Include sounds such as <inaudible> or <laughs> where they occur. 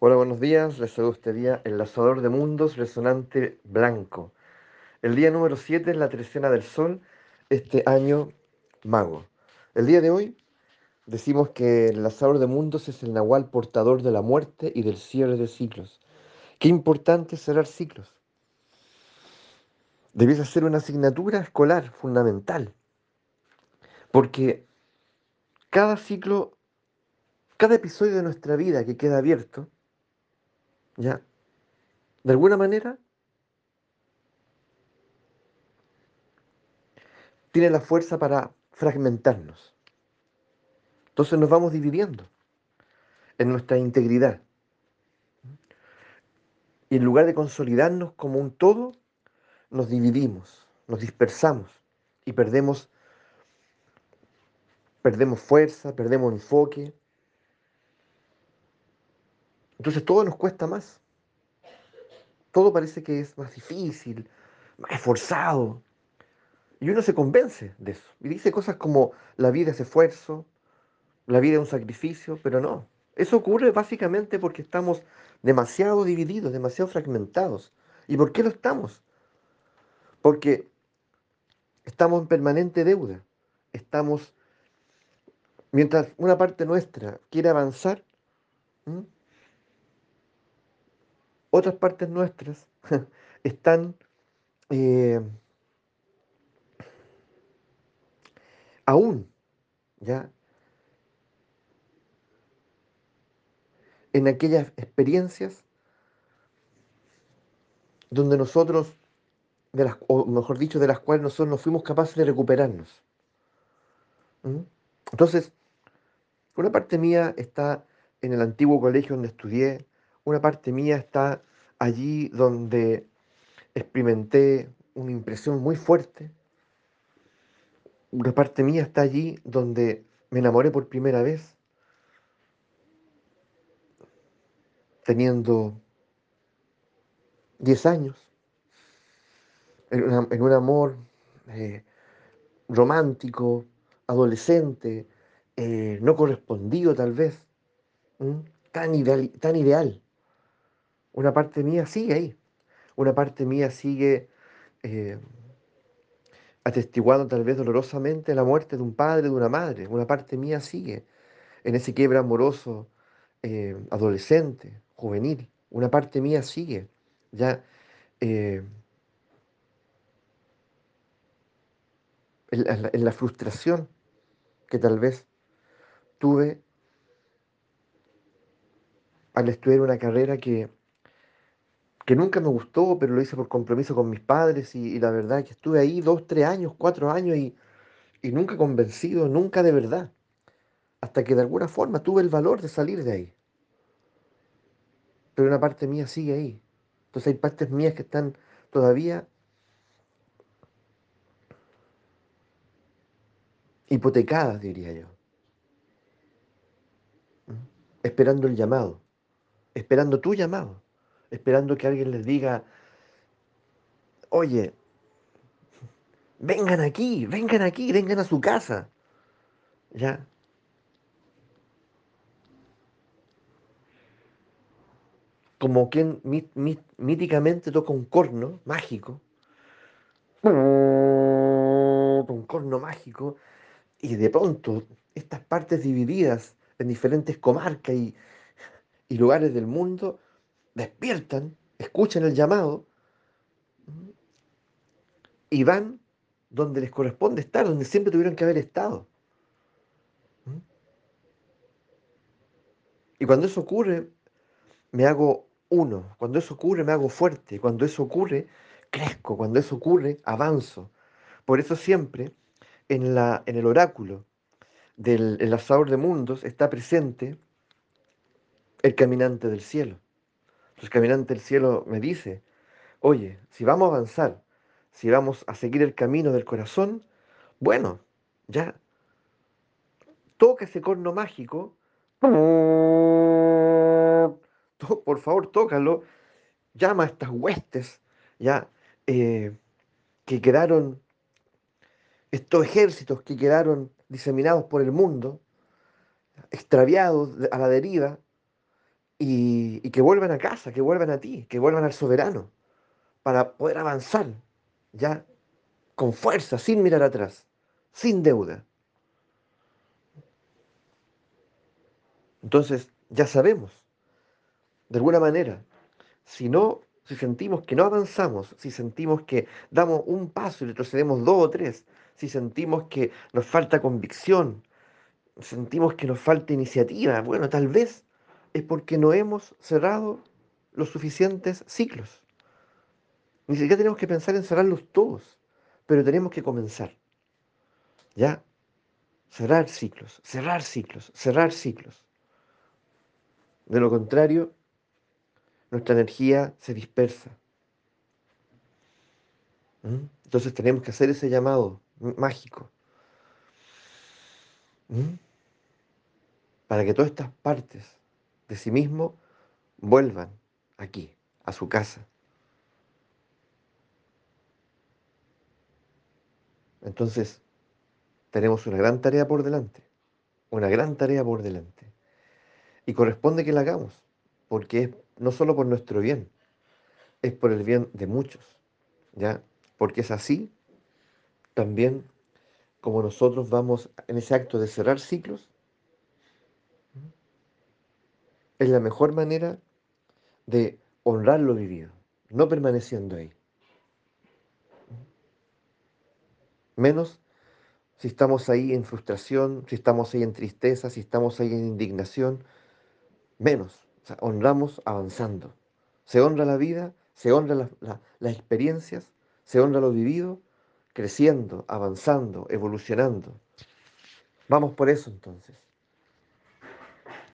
Hola, buenos días. Les saludo este día el Lanzador de Mundos Resonante Blanco. El día número 7 es la trecena del Sol, este año mago. El día de hoy decimos que el Lanzador de Mundos es el Nahual portador de la muerte y del cierre de ciclos. Qué importante cerrar ciclos. Debiese ser una asignatura escolar fundamental, porque cada ciclo, cada episodio de nuestra vida que queda abierto, ¿Ya? De alguna manera, tiene la fuerza para fragmentarnos. Entonces nos vamos dividiendo en nuestra integridad. Y en lugar de consolidarnos como un todo, nos dividimos, nos dispersamos y perdemos, perdemos fuerza, perdemos enfoque, entonces todo nos cuesta más. Todo parece que es más difícil, más esforzado. Y uno se convence de eso. Y dice cosas como la vida es esfuerzo, la vida es un sacrificio, pero no. Eso ocurre básicamente porque estamos demasiado divididos, demasiado fragmentados. ¿Y por qué lo estamos? Porque estamos en permanente deuda. Estamos, mientras una parte nuestra quiere avanzar, otras partes nuestras <laughs> están eh, aún, ¿ya? En aquellas experiencias donde nosotros, de las, o mejor dicho, de las cuales nosotros no fuimos capaces de recuperarnos. ¿Mm? Entonces, una parte mía está en el antiguo colegio donde estudié, una parte mía está allí donde experimenté una impresión muy fuerte. Una parte mía está allí donde me enamoré por primera vez, teniendo 10 años, en, un amor eh, romántico, adolescente, eh, no correspondido tal vez, tan ideal, tan ideal. Una parte mía sigue ahí. Una parte mía sigue eh, atestiguando tal vez dolorosamente la muerte de un padre, de una madre. Una parte mía sigue en ese quiebre amoroso eh, adolescente, juvenil. Una parte mía sigue ya eh, en la frustración que tal vez tuve al estudiar una carrera que que nunca me gustó, pero lo hice por compromiso con mis padres y, la verdad que estuve ahí dos, tres años, cuatro años y, y nunca convencido, nunca de verdad, hasta que de alguna forma tuve el valor de salir de ahí. Pero una parte mía sigue ahí. Entonces hay partes mías que están todavía hipotecadas, diría yo. ¿Mm? Esperando el llamado, esperando tu llamado esperando que alguien les diga, oye, vengan aquí, vengan aquí, vengan a su casa. ¿Ya? Como quien míticamente toca un corno mágico, un corno mágico, y de pronto estas partes divididas en diferentes comarcas y, lugares del mundo despiertan, escuchan el llamado y van donde les corresponde estar, donde siempre tuvieron que haber estado. Y cuando eso ocurre, me hago uno. Cuando eso ocurre, me hago fuerte. Cuando eso ocurre, crezco. Cuando eso ocurre, avanzo. Por eso siempre en, el oráculo del el de mundos está presente el caminante del cielo. El caminante del cielo me dice, oye, si vamos a avanzar, si vamos a seguir el camino del corazón, bueno, ya, toca ese corno mágico, <laughs> por favor, tócalo, llama a estas huestes, ya, eh, que quedaron, estos ejércitos que quedaron diseminados por el mundo, extraviados a la deriva, y, que vuelvan a casa, que vuelvan a ti, que vuelvan al soberano, para poder avanzar, ya con fuerza, sin mirar atrás, sin deuda. Entonces, ya sabemos, de alguna manera, si no, si sentimos que no avanzamos, si sentimos que damos un paso y retrocedemos dos o tres, si sentimos que nos falta convicción, sentimos que nos falta iniciativa, bueno, tal vez es porque no hemos cerrado los suficientes ciclos. Ni siquiera tenemos que pensar en cerrarlos todos, pero tenemos que comenzar. ¿Ya? Cerrar ciclos, cerrar ciclos, cerrar ciclos. De lo contrario, nuestra energía se dispersa. ¿Mm? Entonces tenemos que hacer ese llamado mágico. ¿Mm? Para que todas estas partes de sí mismo vuelvan aquí, a su casa. Entonces, tenemos una gran tarea por delante, una gran tarea por delante. Y corresponde que la hagamos, porque es no solo por nuestro bien, es por el bien de muchos, ¿ya? Porque es así también como nosotros vamos en ese acto de cerrar ciclos, es la mejor manera de honrar lo vivido, no permaneciendo ahí. Menos si estamos ahí en frustración, si estamos ahí en tristeza, si estamos ahí en indignación, menos. Honramos avanzando. Se honra la vida, se honra las experiencias, se honra lo vivido, creciendo, avanzando, evolucionando. Vamos por eso entonces.